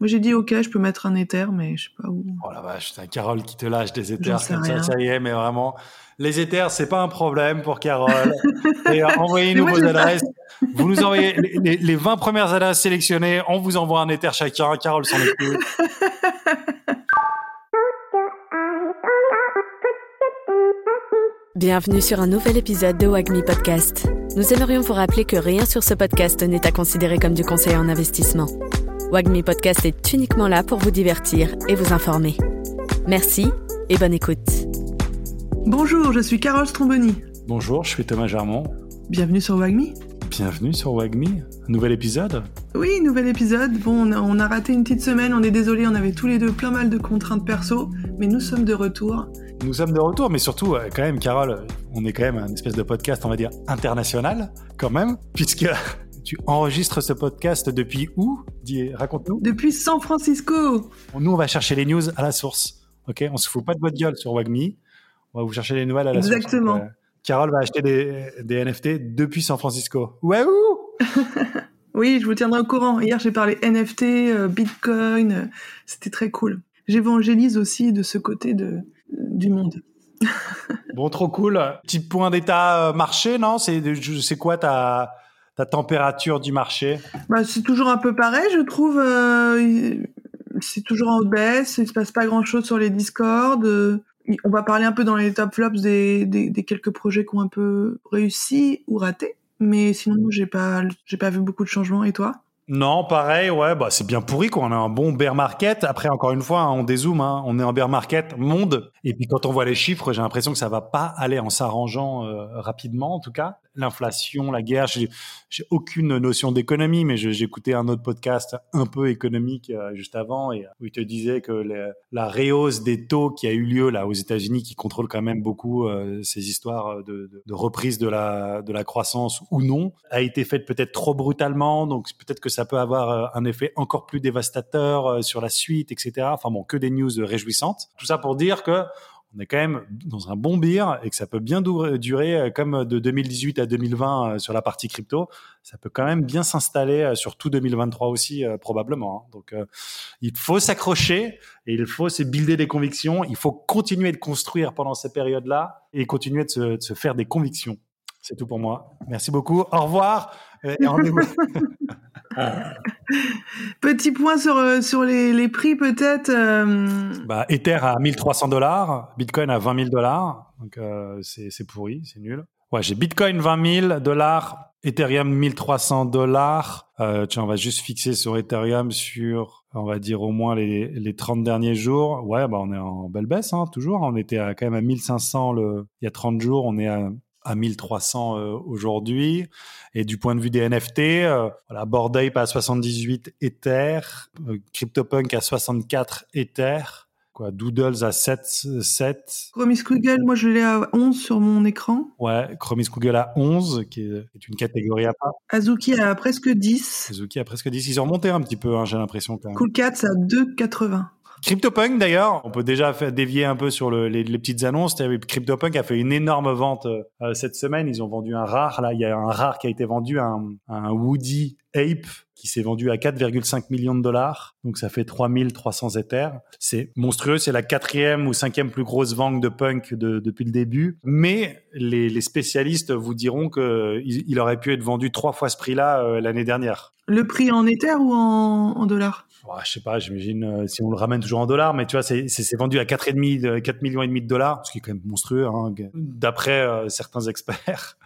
Moi, j'ai dit, ok, je peux mettre un éther, mais je sais pas où. Oh la vache, c'est un Carole qui te lâche des éthers comme ça, rien. ça y est, mais vraiment, les éthers, c'est pas un problème pour Carole. Et euh, envoyez-nous vos adresses. Vous nous envoyez les, les- les 20 premières adresses sélectionnées, on vous envoie un éther chacun. Carole s'en occupe. Bienvenue sur un nouvel épisode de Wagmi Podcast. Nous aimerions vous rappeler que rien sur ce podcast n'est à considérer comme du conseil en investissement. Wagmi Podcast est uniquement là pour vous divertir et vous informer. Merci et bonne écoute. Bonjour, je suis Carole Stromboni. Bonjour, je suis Thomas Germont. Bienvenue sur Wagmi. Bienvenue sur Wagme, nouvel épisode? Oui, nouvel épisode. Bon, on a, on a raté une petite semaine, on est désolé, on avait tous les deux plein mal de contraintes perso, mais nous sommes de retour. Nous sommes de retour, mais surtout, euh, quand même, Carole, on est quand même un espèce de podcast, on va dire, international, quand même, puisque tu enregistres ce podcast depuis où Dis- Raconte-nous. Depuis San Francisco Nous, on va chercher les news à la source. Ok, on se fout pas de votre gueule sur Wagme. On va vous chercher les nouvelles à la Exactement. source. Donc, euh, Carole va acheter des, des NFT depuis San Francisco. Ouais, ouh Oui, je vous tiendrai au courant. Hier, j'ai parlé NFT, euh, Bitcoin, euh, c'était très cool. J'évangélise aussi de ce côté de, du monde. Bon, trop cool. Petit point d'état marché, non? C'est c'est quoi ta, ta température du marché Bah, c'est toujours un peu pareil, je trouve. euh, c'est toujours en baisse, il se passe pas grand-chose sur les Discord. euh, on va parler un peu dans les top flops des, des, des quelques projets qui ont un peu réussi ou raté. Mais sinon, j'ai pas, j'ai pas vu beaucoup de changements. Et toi? Non, pareil, ouais, bah c'est bien pourri quoi. On a un bon bear market. Après, encore une fois, hein, on dézoome, hein, on est en bear market monde. Et puis quand on voit les chiffres, j'ai l'impression que ça va pas aller en s'arrangeant euh, rapidement, en tout cas. L'inflation, la guerre, j'ai aucune notion d'économie, mais j'écoutais un autre podcast un peu économique euh, juste avant et où il te disait que la réhausse des taux qui a eu lieu là aux États-Unis, qui contrôle quand même beaucoup euh, ces histoires de reprise de la de la croissance ou non, a été faite peut-être trop brutalement, donc peut-être que ça peut avoir euh, un effet encore plus dévastateur euh, sur la suite, etc. Enfin bon, que des news réjouissantes. Tout ça pour dire que on est quand même dans un bon beer et que ça peut bien durer euh, comme de 2018 à 2020 euh, sur la partie crypto. Ça peut quand même bien s'installer sur tout 2023 aussi probablement. hein. Donc il faut s'accrocher et il faut se builder des convictions. Il faut continuer de construire pendant ces périodes-là et continuer de se, faire des convictions. C'est tout pour moi. Merci beaucoup. Au revoir. Et rendez-vous. Petit point sur, euh, sur les, les prix, peut-être. euh, Bah, Ether à 1300 dollars, Bitcoin à 20 000 dollars, donc euh, c'est c'est pourri, c'est nul. Ouais, j'ai Bitcoin 20 000 dollars, Ethereum 1300 dollars. Euh, tiens, on va juste fixer sur Ethereum sur, on va dire au moins les, les 30 derniers jours. Ouais, bah on est en belle baisse, hein, toujours. On était à, quand même à 1500 le, il y a 30 jours, on est à, à 1300 euh, aujourd'hui. Et du point de vue des NFT, euh, voilà, Bored Ape à 78 Ether, euh, CryptoPunk à 64 Ether, quoi, Doodles à 7, 7. Chromie Squiggle, moi, je l'ai à 11 sur mon écran. Ouais, Chromis Google à 11, qui est, qui est une catégorie à part. Azuki à presque 10. Suzuki a presque 10. Ils ont remonté un petit peu, hein, j'ai l'impression. Cool Cats à 2,80. CryptoPunk d'ailleurs, on peut déjà faire dévier un peu sur le- les, petites annonces. CryptoPunk a fait une énorme vente euh, cette semaine. Ils ont vendu un rare. Là, il y a un rare qui a été vendu, un, un Woody Ape qui s'est vendu à 4,5 millions de dollars. Donc ça fait 3300 Ethers. C'est monstrueux. C'est la quatrième ou cinquième plus grosse vente de punk de- depuis le début. Mais les, spécialistes vous diront que il, aurait pu être vendu trois fois ce prix-là euh, l'année dernière. Le prix en Ether ou en dollars? Je sais pas, j'imagine euh, si on le ramène toujours en dollars, mais tu vois, c'est vendu à 4,5, de- 4 millions et demi de dollars, ce qui est quand même monstrueux. Hein. D'après euh, certains experts,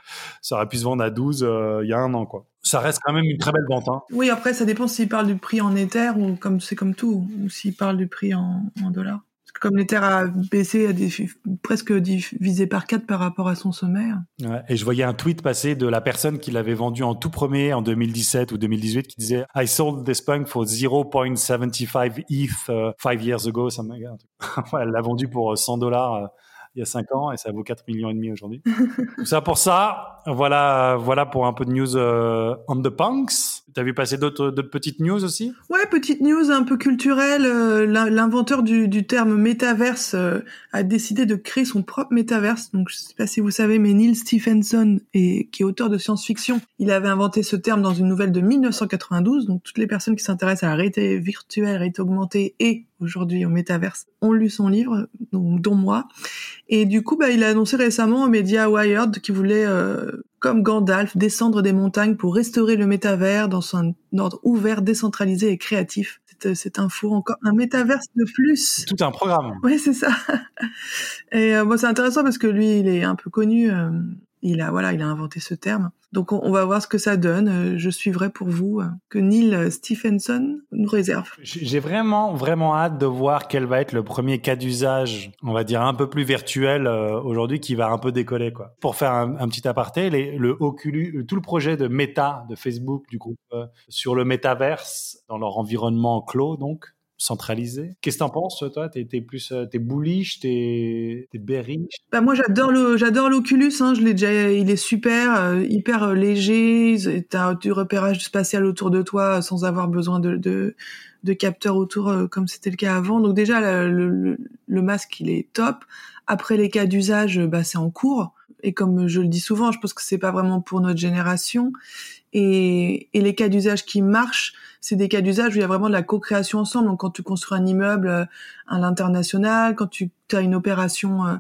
ça aurait pu se vendre à 12 euh, il y a un an, quoi. Ça reste quand même une très belle vente. Hein. Oui, après, ça dépend s'il parle du prix en Ether ou comme c'est comme tout, ou s'il parle du prix en dollars. Parce que comme l'Ether a baissé, a des, presque divisé par 4 par rapport à son sommet. Ouais, et je voyais un tweet passer de la personne qui l'avait vendu en tout premier en 2017 ou 2018 qui disait I sold this punk for 0.75 ETH uh, five years ago. Ça Elle l'a vendu pour 100 dollars euh, il y a 5 ans et ça vaut 4 millions et demi aujourd'hui. Tout ça pour ça. Voilà, voilà pour un peu de news euh, on the punks. T'as vu passer d'autres petites news aussi? Ouais, petite news un peu culturelle. Euh, l'inventeur du, du, terme métaverse euh, a décidé de créer son propre métaverse. Donc, je sais pas si vous savez, mais Neil Stephenson, est, qui est auteur de science-fiction, il avait inventé ce terme dans une nouvelle de 1992. Donc, toutes les personnes qui s'intéressent à la réalité virtuelle, réalité augmentée et aujourd'hui au métaverse ont lu son livre, dont, moi. Et du coup, bah, il a annoncé récemment aux médias Wired qu'il voulait, euh, comme Gandalf, descendre des montagnes pour restaurer le métavers dans un ordre ouvert, décentralisé et créatif. Cette, info, encore un métaverse de plus. Tout un programme. Oui, c'est ça. Et euh, c'est intéressant parce que lui, il est un peu connu. Euh, il a voilà, il a inventé ce terme. Donc on, va voir ce que ça donne. Euh, je suivrai pour vous euh, que Neil Stephenson nous réserve. J'ai vraiment vraiment hâte de voir quel va être le premier cas d'usage, on va dire un peu plus virtuel euh, aujourd'hui, qui va un peu décoller quoi. Pour faire un, petit aparté, le Oculus, tout le projet de Meta de Facebook du groupe sur le métaverse dans leur environnement clos donc centralisé. Qu'est-ce que t'en penses, toi? T'es es plus, euh, t'es bullish, t'es es bearish? Bah moi j'adore le, j'adore l'Oculus. Hein, je l'ai déjà, il est super, euh, hyper euh, léger. T'as du repérage spatial autour de toi sans avoir besoin de, de, de capteurs autour comme c'était le cas avant. Donc déjà le, le, le, masque il est top. Après les cas d'usage, bah c'est en cours. Et comme je le dis souvent, je pense que c'est pas vraiment pour notre génération. Et, et les cas d'usage qui marchent, c'est des cas d'usage où il y a vraiment de la co-création ensemble. Donc quand tu construis un immeuble euh, à l'international, quand tu as une opération euh,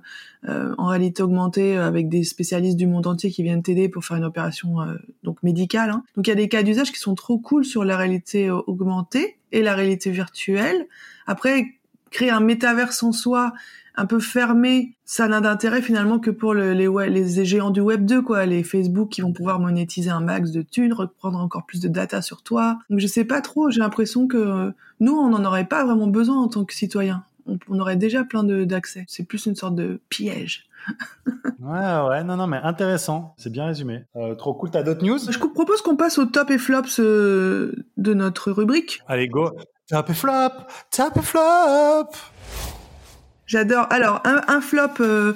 euh, en réalité augmentée avec des spécialistes du monde entier qui viennent t'aider pour faire une opération donc médicale. Hein. Donc il y a des cas d'usage qui sont trop cool sur la réalité augmentée et la réalité virtuelle. Après, créer un métaverse en soi un peu fermé, ça n'a d'intérêt finalement que pour les, les géants du Web 2, quoi, les Facebook qui vont pouvoir monétiser un max de thunes, reprendre encore plus de data sur toi. Donc je sais pas trop, j'ai l'impression que nous, on n'en aurait pas vraiment besoin en tant que citoyen. On, aurait déjà plein d'accès. C'est plus une sorte de piège. ouais, ouais, non, non, mais intéressant. C'est bien résumé. Euh, trop cool. T'as d'autres news? Je propose qu'on passe au top et flops euh, de notre rubrique. Allez, go. Top et flop, top et flop. J'adore. Alors un, un flop euh,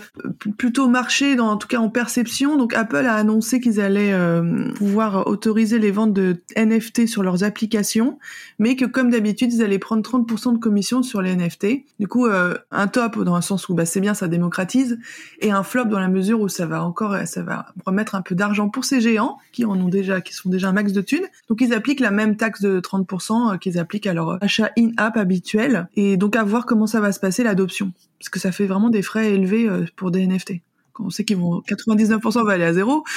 plutôt marché, dans, en tout cas en perception. Donc Apple a annoncé qu'ils allaient euh, pouvoir autoriser les ventes de NFT sur leurs applications, mais que comme d'habitude ils allaient prendre 30% de commission sur les NFT. Du coup euh, un top dans un sens où bah, c'est bien, ça démocratise, et un flop dans la mesure où ça va encore, ça va remettre un peu d'argent pour ces géants qui en ont déjà, qui sont déjà un max de thunes. Donc ils appliquent la même taxe de 30% qu'ils appliquent à leur achat in-app habituel. Et donc à voir comment ça va se passer l'adoption parce que ça fait vraiment des frais élevés euh, pour des NFT. Quand on sait qu'ils vont 99% va aller à zéro.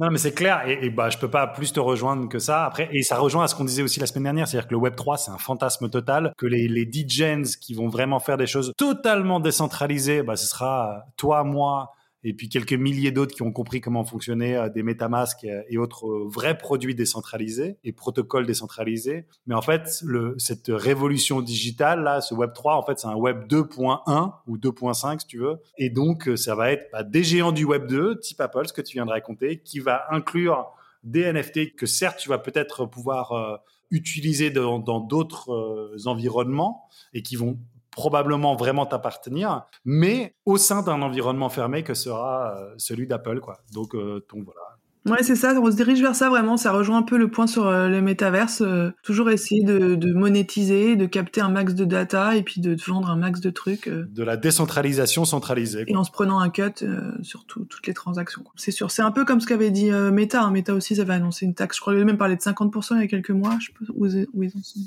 Non, mais c'est clair. Et, et, bah, je peux pas plus te rejoindre que ça. Après, et ça rejoint à ce qu'on disait aussi la semaine dernière, c'est-à-dire que le Web 3, c'est un fantasme total. Que les, les qui vont vraiment faire des choses totalement décentralisées, bah, ce sera toi, moi, et puis quelques milliers d'autres qui ont compris comment fonctionnaient euh, des MetaMask et autres euh, vrais produits décentralisés et protocoles décentralisés. Mais en fait, le, cette révolution digitale, là, ce Web 3, en fait, c'est un Web 2.1 ou 2.5, si tu veux. Et donc, euh, ça va être bah, des géants du Web 2, type Apple, ce que tu viens de raconter, qui va inclure des NFT que certes, tu vas peut-être pouvoir utiliser dans d'autres environnements et qui vont probablement vraiment t'appartenir, mais au sein d'un environnement fermé que sera euh, celui d'Apple, quoi. Donc, euh, donc voilà, Ouais, c'est ça, on se dirige vers ça vraiment, ça rejoint un peu le point sur euh, le métaverse, euh, toujours essayer de, de, monétiser, de capter un max de data et puis de vendre un max de trucs. Euh. de la décentralisation centralisée. Et en se prenant un cut sur toutes les transactions. C'est sûr, c'est un peu comme ce qu'avait dit Meta. Hein. Meta aussi, ça avait annoncé une taxe, je crois qu'ils même parlé de 50% il y a quelques mois, je sais où, ils en sont.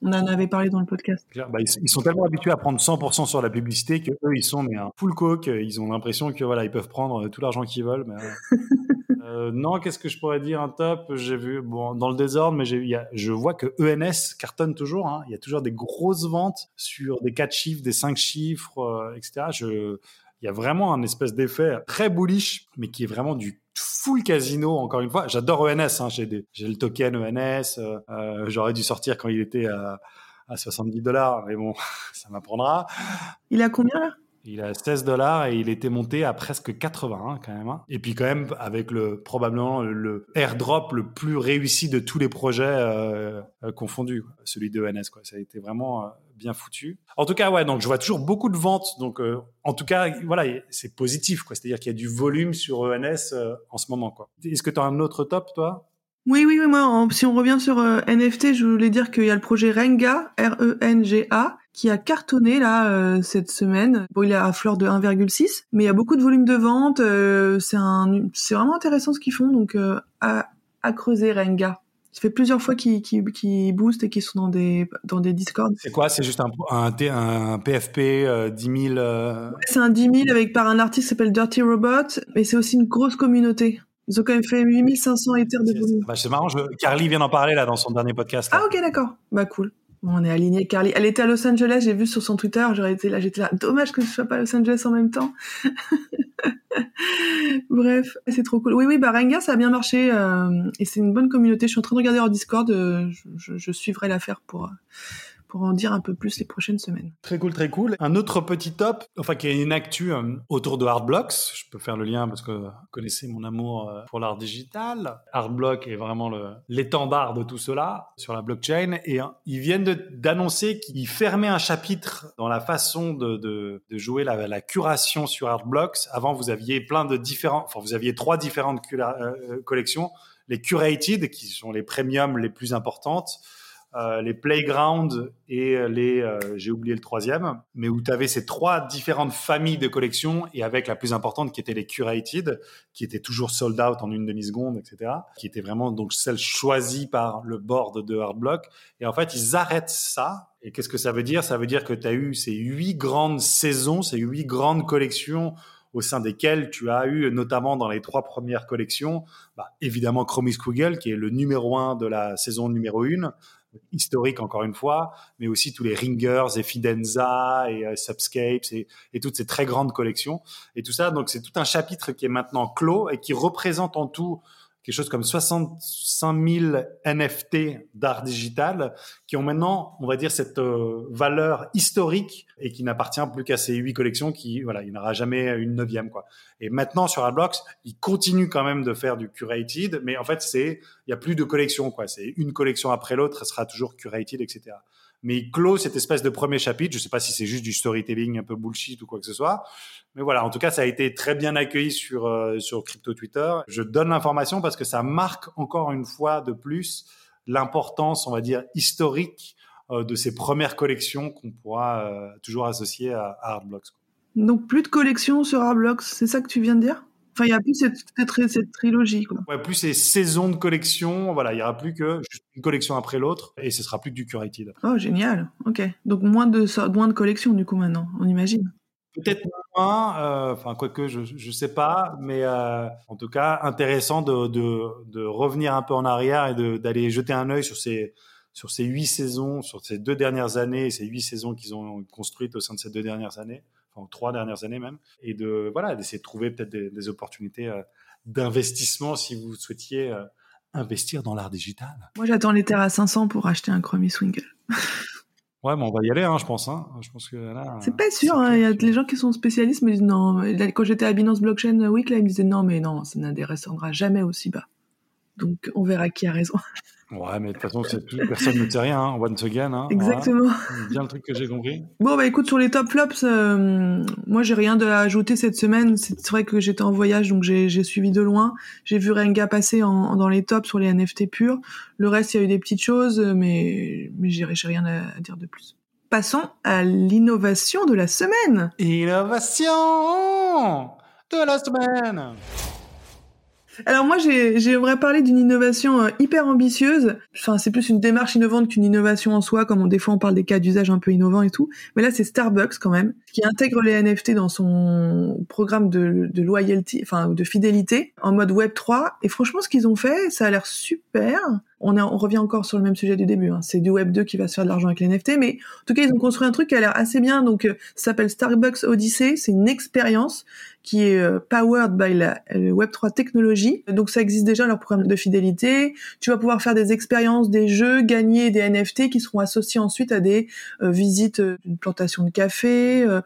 On en avait parlé dans le podcast. Bah, ils, sont tellement habitués à prendre 100% sur la publicité que eux, ils sont mais un full coke, ils ont l'impression que voilà, ils peuvent prendre tout l'argent qu'ils veulent. Mais, Euh, non, qu'est-ce que je pourrais dire un top J'ai vu, bon, dans le désordre, mais je vois que ENS cartonne toujours. Hein. Il y a toujours des grosses ventes sur des 4 chiffres, des 5 chiffres, euh, etc. Il y a vraiment un espèce d'effet très bullish, mais qui est vraiment du full casino. Encore une fois, j'adore ENS. Hein. J'ai, le token ENS. Euh, j'aurais dû sortir quand il était à, à 70 dollars, mais bon, ça m'apprendra. Il a combien là? Il a 16 dollars et il était monté à presque 80 hein, quand même. Hein. Et puis quand même avec le probablement le airdrop le plus réussi de tous les projets euh, euh, confondus, celui de ENS. Quoi. Ça a été vraiment euh, bien foutu. En tout cas, ouais, donc je vois toujours beaucoup de ventes. Donc en tout cas, voilà, c'est positif. C'est-à-dire qu'il y a du volume sur ENS en ce moment. Est-ce que tu as un autre top, toi? Oui, oui, oui. Moi, si on revient sur NFT, je voulais dire qu'il y a le projet Renga, R-E-N-G-A, qui a cartonné là euh, cette semaine. Bon, il est à fleur de 1,6, mais il y a beaucoup de volume de vente. Euh, c'est un, c'est vraiment intéressant ce qu'ils font. Donc à, à creuser Renga. Ça fait plusieurs fois qu'ils qui boostent et qu'ils sont dans des, dans des Discord. C'est quoi? C'est juste un, un, un PFP euh, 10 000 euh... C'est un 10 000 avec par un artiste qui s'appelle Dirty Robot, mais c'est aussi une grosse communauté. Ils ont quand même fait 8500 éthers de volume. Bah, c'est marrant, je... Carly vient d'en parler là dans son dernier podcast. Là. Ah ok d'accord, bah cool. On est aligné. Carly, elle était à Los Angeles, j'ai vu sur son Twitter, j'aurais été là, j'étais là. Dommage que je sois pas à Los Angeles en même temps. Bref, c'est trop cool. Oui, oui, bah ça a bien marché euh, et c'est une bonne communauté. Je suis en train de regarder leur Discord. Euh, je, suivrai l'affaire pour euh, pour en dire un peu plus les prochaines semaines. Très cool, très cool. Un autre petit top, enfin qui est une actu euh, autour de Hardblocks. Je peux faire le lien parce que vous connaissez mon amour euh, pour l'art digital. Hardblock est vraiment l'étendard de tout cela sur la blockchain et hein, ils viennent d'annoncer qu'ils fermaient un chapitre dans la façon de, jouer la, curation sur Hardblocks. Avant, vous aviez plein de différents, enfin vous aviez trois différentes euh, collections. Les curated, qui sont les premiums les plus importantes, euh, les playgrounds et les, euh, j'ai oublié le troisième, mais où tu avais ces trois différentes familles de collections et avec la plus importante qui était les curated, qui était toujours sold out en une demi-seconde, etc., qui était vraiment donc celle choisie par le board de Hardblock. Et en fait, ils arrêtent ça. Et qu'est-ce que ça veut dire? Ça veut dire que tu as eu ces huit grandes saisons, ces huit grandes collections au sein desquelles tu as eu, notamment dans les trois premières collections, bah, évidemment Chromie Squiggle, qui est le numéro un de la saison numéro une, historique encore une fois, mais aussi tous les Ringers et Fidenza et euh, Subscapes et, et, toutes ces très grandes collections et tout ça. Donc c'est tout un chapitre qui est maintenant clos et qui représente en tout quelque chose comme 65 000 NFT d'art digital qui ont maintenant, on va dire, cette euh, valeur historique et qui n'appartient plus qu'à ces huit collections qui, voilà, il n'aura jamais une neuvième, quoi. Et maintenant, sur Adblocks, ils continuent quand même de faire du curated, mais en fait, c'est, il y a plus de collections, quoi. C'est une collection après l'autre, elle sera toujours curated, etc mais il clôt cette espèce de premier chapitre. Je sais pas si c'est juste du storytelling un peu bullshit ou quoi que ce soit, mais voilà. En tout cas, ça a été très bien accueilli sur euh, sur crypto Twitter. Je donne l'information parce que ça marque encore une fois de plus l'importance, on va dire historique euh, de ces premières collections qu'on pourra euh, toujours associer à, à Hardblocks. Donc plus de collections sur Hardblocks, c'est ça que tu viens de dire? Enfin, il y a plus cette, cette, cette trilogie. Quoi. Ouais, plus ces saisons de collection. Voilà, il y aura plus que une collection après l'autre et ce sera plus que du curated. Oh, génial. Ok. Donc moins de moins de collections du coup maintenant, on imagine. Peut-être moins, euh, enfin quoique je je sais pas, mais euh, en tout cas intéressant de, de, de revenir un peu en arrière et d'aller jeter un œil sur ces sur ces huit saisons, sur ces deux dernières années, ces huit saisons qu'ils ont construites au sein de ces deux dernières années enfin trois dernières années même, et de voilà d'essayer de trouver peut-être des, des, opportunités euh, d'investissement si vous souhaitiez euh, investir dans l'art digital. Moi, j'attends les terres à 500 pour acheter un Chromie Swingle. Ouais, mais on va y aller, hein, je pense. Hein. Je pense que là. C'est pas sûr. Hein. Il y a les gens qui sont spécialistes me disent non. Quand j'étais à Binance Blockchain Week, là, ils me disaient non, mais non, ça n'intéressera jamais aussi bas. Donc, on verra qui a raison. Ouais, mais de toute façon, personne ne sait rien, hein, once again. Hein, Exactement. Voilà. Bien le truc que j'ai compris. Bon, bah écoute, sur les top flops, euh, moi, j'ai rien à ajouter cette semaine. C'est vrai que j'étais en voyage, donc j'ai suivi de loin. J'ai vu Renga passer en, dans les tops sur les NFT purs. Le reste, il y a eu des petites choses, mais, mais j'ai rien à dire de plus. Passons à l'innovation de la semaine. Innovation de la semaine. Alors moi, j'aimerais parler d'une innovation euh, hyper ambitieuse. Enfin, c'est plus une démarche innovante qu'une innovation en soi, comme on, des fois on parle des cas d'usage un peu innovants et tout. Mais là, c'est Starbucks quand même, qui intègre les NFT dans son programme de, de loyalty, enfin de fidélité, en mode Web 3. Et franchement, ce qu'ils ont fait, ça a l'air super. On, on revient encore sur le même sujet du début. Hein. C'est du Web 2 qui va se faire de l'argent avec les NFT, mais en tout cas, ils ont construit un truc qui a l'air assez bien. Donc, euh, ça s'appelle Starbucks Odyssey. C'est une expérience qui est euh, powered by la Web3 technologie. Donc ça existe déjà leur programme de fidélité. Tu vas pouvoir faire des expériences, des jeux, gagner des NFT qui seront associés ensuite à des euh, visites d'une plantation de café, euh,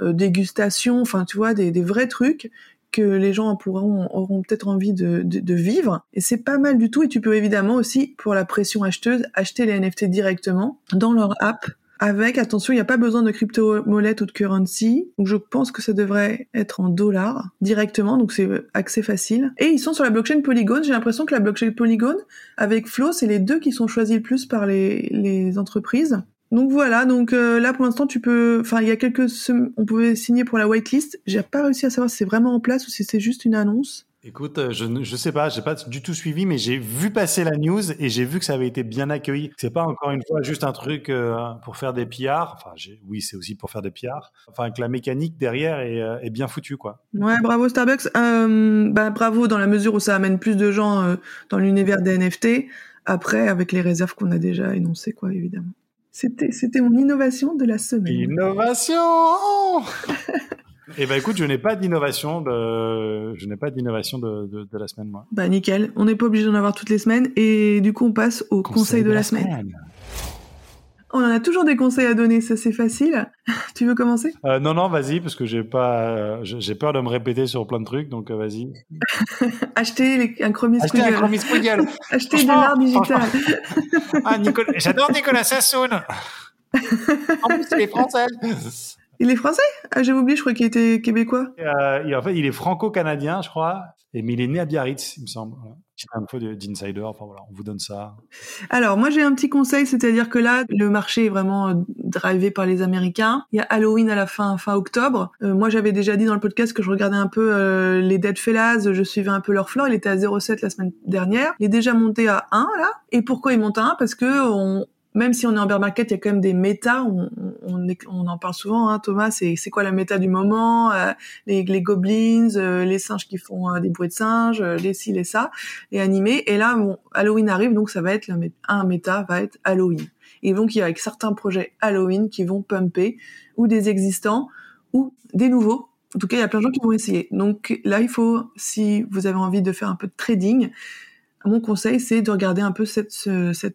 euh, dégustation, enfin tu vois des, des, vrais trucs que les gens pourront auront peut-être envie de, de, vivre et c'est pas mal du tout et tu peux évidemment aussi pour la pression acheteuse acheter les NFT directement dans leur app avec, attention, il n'y a pas besoin de crypto-molette ou de currency. Donc je pense que ça devrait être en dollars directement, donc c'est accès facile. Et ils sont sur la blockchain Polygon. J'ai l'impression que la blockchain Polygon, avec Flow, c'est les deux qui sont choisis le plus par les, les entreprises. Donc voilà, donc euh, là pour l'instant tu peux, enfin il y a quelques, on pouvait signer pour la whitelist. J'ai pas réussi à savoir si c'est vraiment en place ou si c'est juste une annonce. Écoute, euh, je ne je sais pas, j'ai pas du tout suivi, mais j'ai vu passer la news et j'ai vu que ça avait été bien accueilli. C'est pas encore une fois juste un truc euh, pour faire des PR. Enfin, oui, c'est aussi pour faire des PR. Enfin, que la mécanique derrière est, est bien foutue, quoi. Ouais, bravo Starbucks. Bah, bravo dans la mesure où ça amène plus de gens dans l'univers des NFT. Après, avec les réserves qu'on a déjà énoncées, quoi, évidemment. C'était, c'était mon innovation de la semaine. Innovation Eh ben écoute, je n'ai pas d'innovation de, je n'ai pas d'innovation de, de, la semaine moi. Bah nickel, on n'est pas obligé d'en avoir toutes les semaines et du coup on passe au conseil, de, la, semaine. On en a toujours des conseils à donner, ça c'est facile. tu veux commencer? Euh, Non non, vas-y parce que j'ai pas, euh, j'ai peur de me répéter sur plein de trucs, donc euh, vas-y. Acheter un Chromis Acheter un Chromis Acheter de l'art digital. ah Nicolas, j'adore Nicolas Sassoon. en plus il est français. Il est français? Ah, j'avais oublié, je crois qu'il était québécois. Euh, en fait, il est franco-canadien, je crois. Et, mais il est né à Biarritz, il me semble. Alors, moi j'ai un petit conseil, c'est-à-dire que là, le marché est vraiment euh, drivé par les Américains. Il y a Halloween à la fin, fin octobre. Euh, moi j'avais déjà dit dans le podcast que je regardais un peu euh, les Dead Fellas, je suivais un peu leur floor. Il était à 0,7 la semaine dernière. Il est déjà monté à 1 là. Et pourquoi il monte à 1 Parce que on, même si on est en bear market, il y a quand même des méta. On, on, en parle souvent, hein, Thomas. C'est quoi la méta du moment euh, les, les goblins, euh, les singes qui font euh, des bruits de singes, les ci, les ça, les animés. Et là, bon, Halloween arrive, donc ça va être la, un méta va être Halloween. Et donc il y a certains projets Halloween qui vont pumper ou des existants ou des nouveaux. En tout cas, il y a plein de gens qui vont essayer. Donc là, il faut, si vous avez envie de faire un peu de trading, mon conseil, c'est de regarder un peu cette,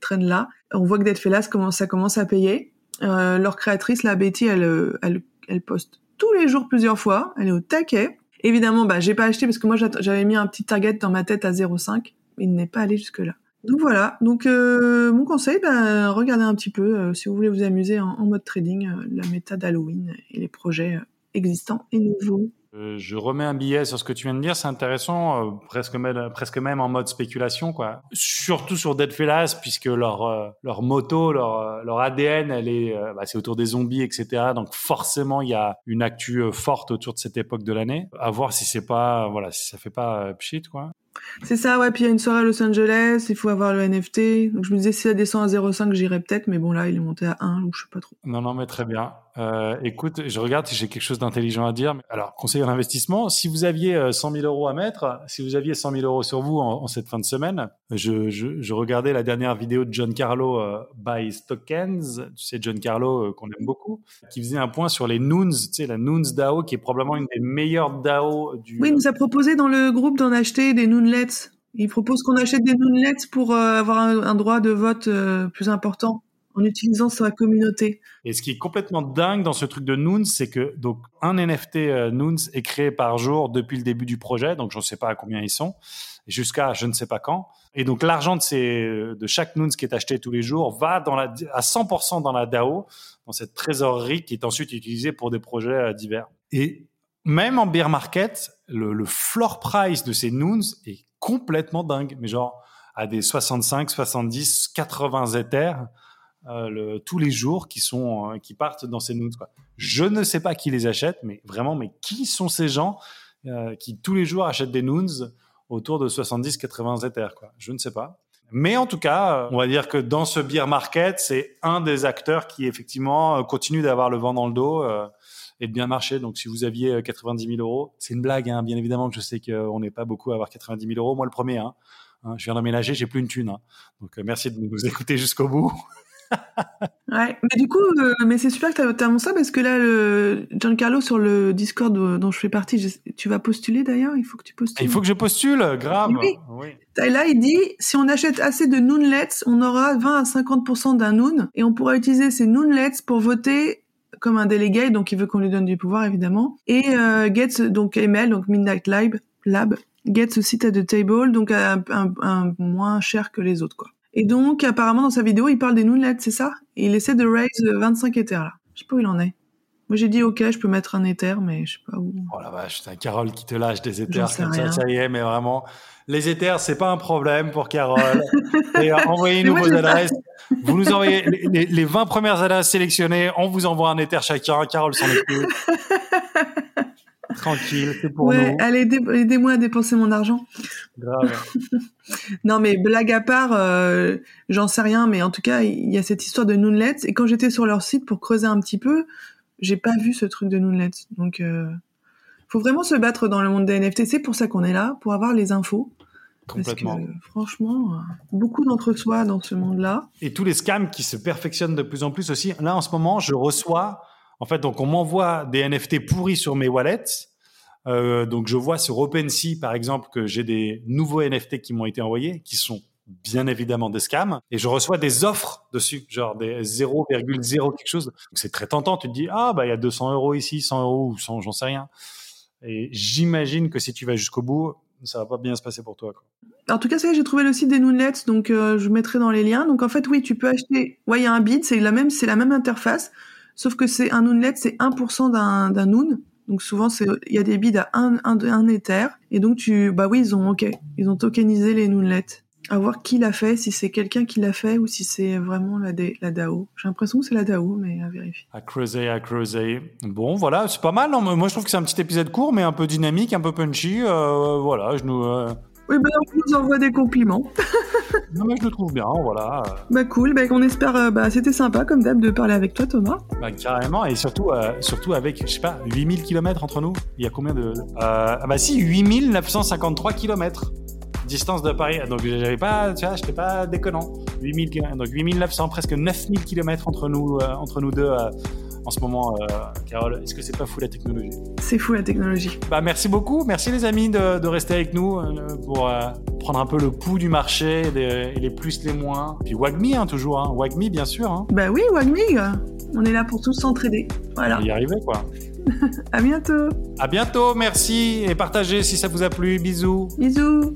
traîne-là. On voit que Dead Fellas, commence, ça commence à payer. Euh, leur créatrice, la Betty, elle, elle, elle poste tous les jours plusieurs fois. Elle est au taquet. Évidemment, bah, j'ai pas acheté parce que moi, j'avais mis un petit target dans ma tête à 0,5. Il n'est pas allé jusque-là. Donc voilà. Donc euh, mon conseil, bah, regardez un petit peu euh, si vous voulez vous amuser en, en mode trading, euh, la méta d'Halloween et les projets euh, existants et nouveaux. Euh, je remets un billet sur ce que tu viens de dire, c'est intéressant, euh, presque même, presque même en mode spéculation, quoi. Surtout sur Dead Fellas, puisque leur euh, leur moto, leur leur ADN, elle est, bah, c'est autour des zombies, etc. Donc forcément, il y a une actu forte autour de cette époque de l'année. À voir si c'est pas, voilà, si ça fait pas pchit, quoi. C'est ça, ouais. Puis il y a une soirée à Los Angeles, il faut avoir le NFT. Donc je me disais, si ça descend à 0,5, j'irais peut-être, mais bon, là, il est monté à 1, donc je sais pas trop. Non, non, mais très bien. Euh, écoute, je regarde si j'ai quelque chose d'intelligent à dire. Alors, conseil en investissement, si vous aviez 100 euh, 000 euros à mettre, si vous aviez 100 000 euros sur vous en, cette fin de semaine, je, je, je, regardais la dernière vidéo de John Carlo euh, by Stockens, tu sais, John Carlo euh, qu'on aime beaucoup, qui faisait un point sur les Noons, tu sais, la Noons DAO, qui est probablement une des meilleures DAO du... Oui, il nous a proposé dans le groupe d'en acheter des Noonlets. Il propose qu'on achète des Noonlets pour avoir un, un, droit de vote plus important en utilisant sa communauté. Et ce qui est complètement dingue dans ce truc de Noons, c'est que donc un NFT euh, Noons est créé par jour depuis le début du projet, donc je ne sais pas à combien ils sont, jusqu'à je ne sais pas quand. Et donc l'argent de, chaque Noons qui est acheté tous les jours va dans la, à 100% dans la DAO, dans cette trésorerie qui est ensuite utilisée pour des projets euh, divers. Et même en bear market, le, floor price de ces Noons est complètement dingue, mais genre à des 65, 70, 80 Ethers euh, le, tous les jours qui sont euh, qui partent dans ces notes. Quoi. Je ne sais pas qui les achète, mais vraiment, mais qui sont ces gens euh, qui tous les jours achètent des noons autour de 70-80 Ethers quoi Je ne sais pas. Mais en tout cas, on va dire que dans ce beer market, c'est un des acteurs qui effectivement continue d'avoir le vent dans le dos et de bien marcher. Donc, si vous aviez 90 000 euros, c'est une blague, hein, bien évidemment que je sais qu'on n'est pas beaucoup à avoir 90 000 euros. Moi, le premier, hein, hein je viens d'emménager, j'ai plus une thune. Hein. Donc, merci de nous écouter jusqu'au bout. ouais, mais du coup, euh, mais c'est super que tu as, ça parce que là, le Giancarlo sur le Discord dont je fais partie, tu vas postuler d'ailleurs? Il faut que tu postules. Il faut que je postule, grave. Oui. Là, il dit si on achète assez de Noonlets, on aura 20 à 50% d'un Noon et on pourra utiliser ces Noonlets pour voter comme un délégué, donc il veut qu'on lui donne du pouvoir évidemment. Et euh, donc ML, donc Midnight Lab, Lab aussi à the table, donc un, un, un, moins cher que les autres quoi. Et donc, apparemment, dans sa vidéo, il parle des Noonlets, c'est ça? Et il essaie de raise 25 Ethers, là. Je sais pas où il en est. Moi, j'ai dit, OK, je peux mettre un Ether, mais je sais pas où. Oh la vache, c'est un Carole qui te lâche des sais comme ça, rien. ça y est, mais vraiment, les Ethers, c'est pas un problème pour Carole. Et euh, envoyez-nous vos adresses. Vous nous envoyez les, les- les 20 premières adresses sélectionnées, on vous envoie un Ether chacun. Carole s'en occupe. Tranquille, c'est pour ouais, nous. allez, aidez- aidez-moi à dépenser mon argent. Grave. Non, mais blague à part, euh, j'en sais rien, mais en tout cas, il y a cette histoire de Noonlets. Et quand j'étais sur leur site pour creuser un petit peu, j'ai pas vu ce truc de Noonlets. Donc, euh, faut vraiment se battre dans le monde des NFT. C'est pour ça qu'on est là, pour avoir les infos. Complètement. Parce que, franchement, euh, beaucoup d'entre-soi dans ce monde-là. Et tous les scams qui se perfectionnent de plus en plus aussi. Là, en ce moment, je reçois, en fait, donc on m'envoie des NFT pourris sur mes wallets. Euh, donc je vois sur OpenSea, par exemple, que j'ai des nouveaux NFT qui m'ont été envoyés, qui sont bien évidemment des scams, et je reçois des offres dessus, genre des 0,0 quelque chose. C'est très tentant. Tu te dis ah bah il y a 200 euros ici, 100 euros ou 100, j'en sais rien. Et j'imagine que si tu vas jusqu'au bout, ça va pas bien se passer pour toi. En tout cas, j'ai trouvé le site des Noonlets, donc euh, je mettrai dans les liens. Donc en fait, oui, tu peux acheter. Ouais, il y a un bid, c'est la même, c'est la même interface, sauf que c'est un Noonlet, c'est 1% d'un d'un Noon. Donc souvent, il y a des bids à 1 un, un et donc tu, bah oui, ils ont ok, ils ont tokenisé les Noonlets. À voir qui l'a fait, si c'est quelqu'un qui l'a fait ou si c'est vraiment la, la DAO. J'ai l'impression que c'est la DAO, mais à vérifier. À creuser, à creuser. Bon, voilà, c'est pas mal. Non, mais moi, je trouve que c'est un petit épisode court, mais un peu dynamique, un peu punchy. Euh, voilà, je nous, euh, Oui, ben on nous envoie des compliments. non, mais je le trouve bien. Voilà, Bah cool, bah on espère, euh, bah c'était sympa comme d'hab de parler avec toi Thomas. Bah, carrément. Et surtout, euh, surtout avec, je sais pas, 8000 km entre nous. Il y a combien de. Euh, ah bah si, 8953 km. Distance de Paris. Donc, j'avais pas, tu vois, j'étais pas déconnant. 8000 km. Donc, 8900, presque 9000 km entre nous, euh, entre nous deux. En ce moment, euh, Carole, est-ce que c'est pas fou la technologie? C'est fou la technologie. Bah merci beaucoup, merci les amis de, de rester avec nous euh, pour euh, prendre un peu le pouls du marché, des- et les plus, les moins. Puis Wagmi hein, toujours, hein. Wagmi bien sûr, hein. Bah oui, Wagmig, on est là pour tous s'entraider. Voilà. y arriver quoi. À bientôt. À bientôt, merci et partagez si ça vous a plu, bisous. Bisous.